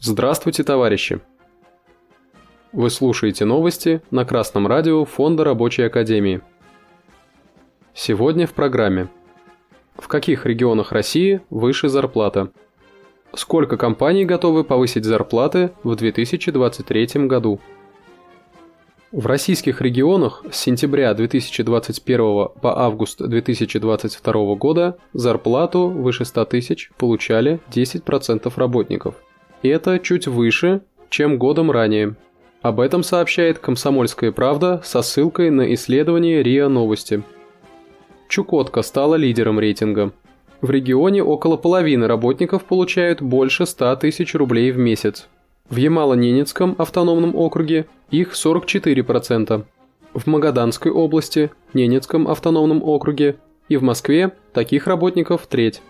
Здравствуйте, товарищи! Вы слушаете новости на Красном радио Фонда Рабочей Академии. Сегодня в программе. В каких регионах России выше зарплата? Сколько компаний готовы повысить зарплаты в 2023 году? В российских регионах с сентября 2021 по август 2022 года зарплату выше 100 тысяч получали 10% работников – это чуть выше, чем годом ранее. Об этом сообщает «Комсомольская правда» со ссылкой на исследование РИА Новости. Чукотка стала лидером рейтинга. В регионе около половины работников получают больше 100 тысяч рублей в месяц. В Ямало-Ненецком автономном округе их 44%. В Магаданской области, Ненецком автономном округе и в Москве таких работников треть.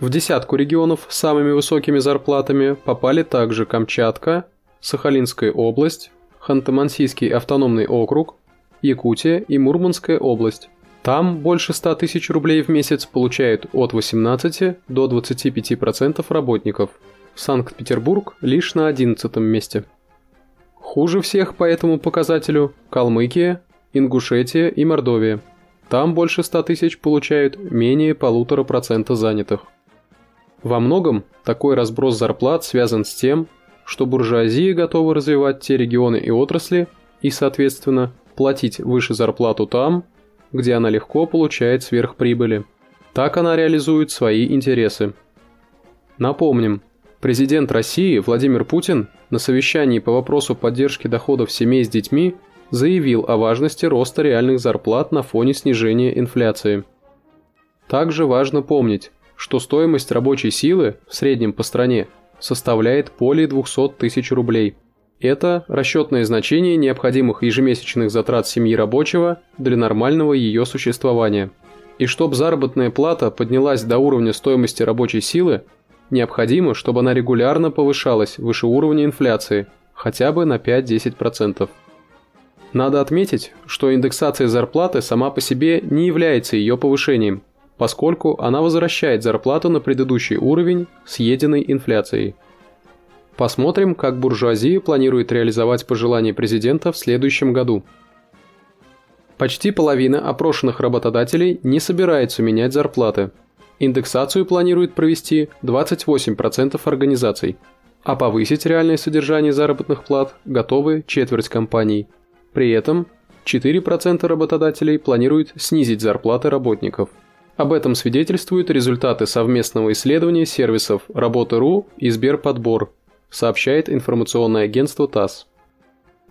В десятку регионов с самыми высокими зарплатами попали также Камчатка, Сахалинская область, Ханты-Мансийский автономный округ, Якутия и Мурманская область. Там больше 100 тысяч рублей в месяц получают от 18 до 25% работников. Санкт-Петербург лишь на 11 месте. Хуже всех по этому показателю Калмыкия, Ингушетия и Мордовия. Там больше 100 тысяч получают менее полутора процента занятых. Во многом такой разброс зарплат связан с тем, что буржуазия готова развивать те регионы и отрасли и, соответственно, платить выше зарплату там, где она легко получает сверхприбыли. Так она реализует свои интересы. Напомним, президент России Владимир Путин на совещании по вопросу поддержки доходов семей с детьми заявил о важности роста реальных зарплат на фоне снижения инфляции. Также важно помнить, что стоимость рабочей силы в среднем по стране составляет более 200 тысяч рублей. Это расчетное значение необходимых ежемесячных затрат семьи рабочего для нормального ее существования. И чтобы заработная плата поднялась до уровня стоимости рабочей силы, необходимо, чтобы она регулярно повышалась выше уровня инфляции, хотя бы на 5-10%. Надо отметить, что индексация зарплаты сама по себе не является ее повышением – поскольку она возвращает зарплату на предыдущий уровень съеденной инфляцией. Посмотрим, как буржуазия планирует реализовать пожелания президента в следующем году. Почти половина опрошенных работодателей не собирается менять зарплаты. Индексацию планирует провести 28% организаций, а повысить реальное содержание заработных плат готовы четверть компаний. При этом 4% работодателей планируют снизить зарплаты работников – об этом свидетельствуют результаты совместного исследования сервисов Работа.ру и Сберподбор, сообщает информационное агентство ТАСС.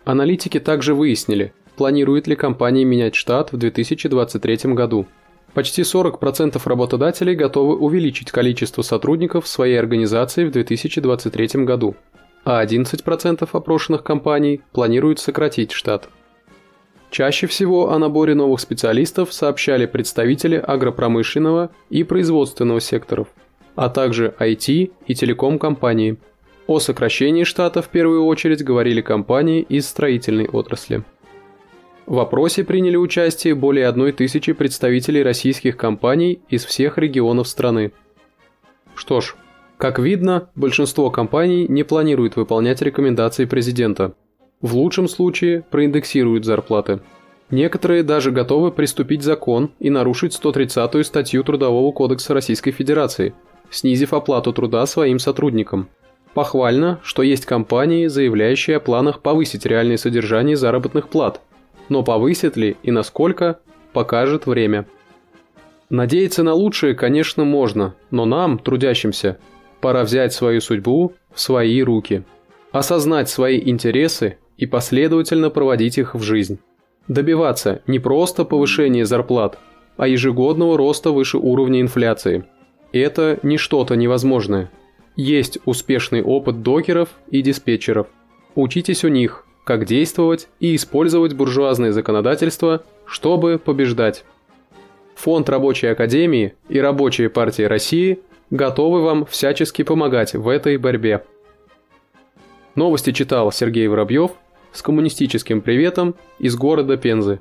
Аналитики также выяснили, планирует ли компания менять штат в 2023 году. Почти 40% работодателей готовы увеличить количество сотрудников в своей организации в 2023 году, а 11% опрошенных компаний планируют сократить штат. Чаще всего о наборе новых специалистов сообщали представители агропромышленного и производственного секторов, а также IT и телеком-компании. О сокращении штата в первую очередь говорили компании из строительной отрасли. В опросе приняли участие более одной тысячи представителей российских компаний из всех регионов страны. Что ж, как видно, большинство компаний не планирует выполнять рекомендации президента – в лучшем случае проиндексируют зарплаты. Некоторые даже готовы приступить закон и нарушить 130-ю статью Трудового кодекса Российской Федерации, снизив оплату труда своим сотрудникам. Похвально, что есть компании, заявляющие о планах повысить реальное содержание заработных плат, но повысит ли и насколько, покажет время. Надеяться на лучшее, конечно, можно, но нам, трудящимся, пора взять свою судьбу в свои руки. Осознать свои интересы и последовательно проводить их в жизнь. Добиваться не просто повышения зарплат, а ежегодного роста выше уровня инфляции. Это не что-то невозможное. Есть успешный опыт докеров и диспетчеров. Учитесь у них, как действовать и использовать буржуазное законодательство, чтобы побеждать. Фонд Рабочей Академии и Рабочая партия России готовы вам всячески помогать в этой борьбе. Новости читал Сергей Воробьев с коммунистическим приветом из города Пензы.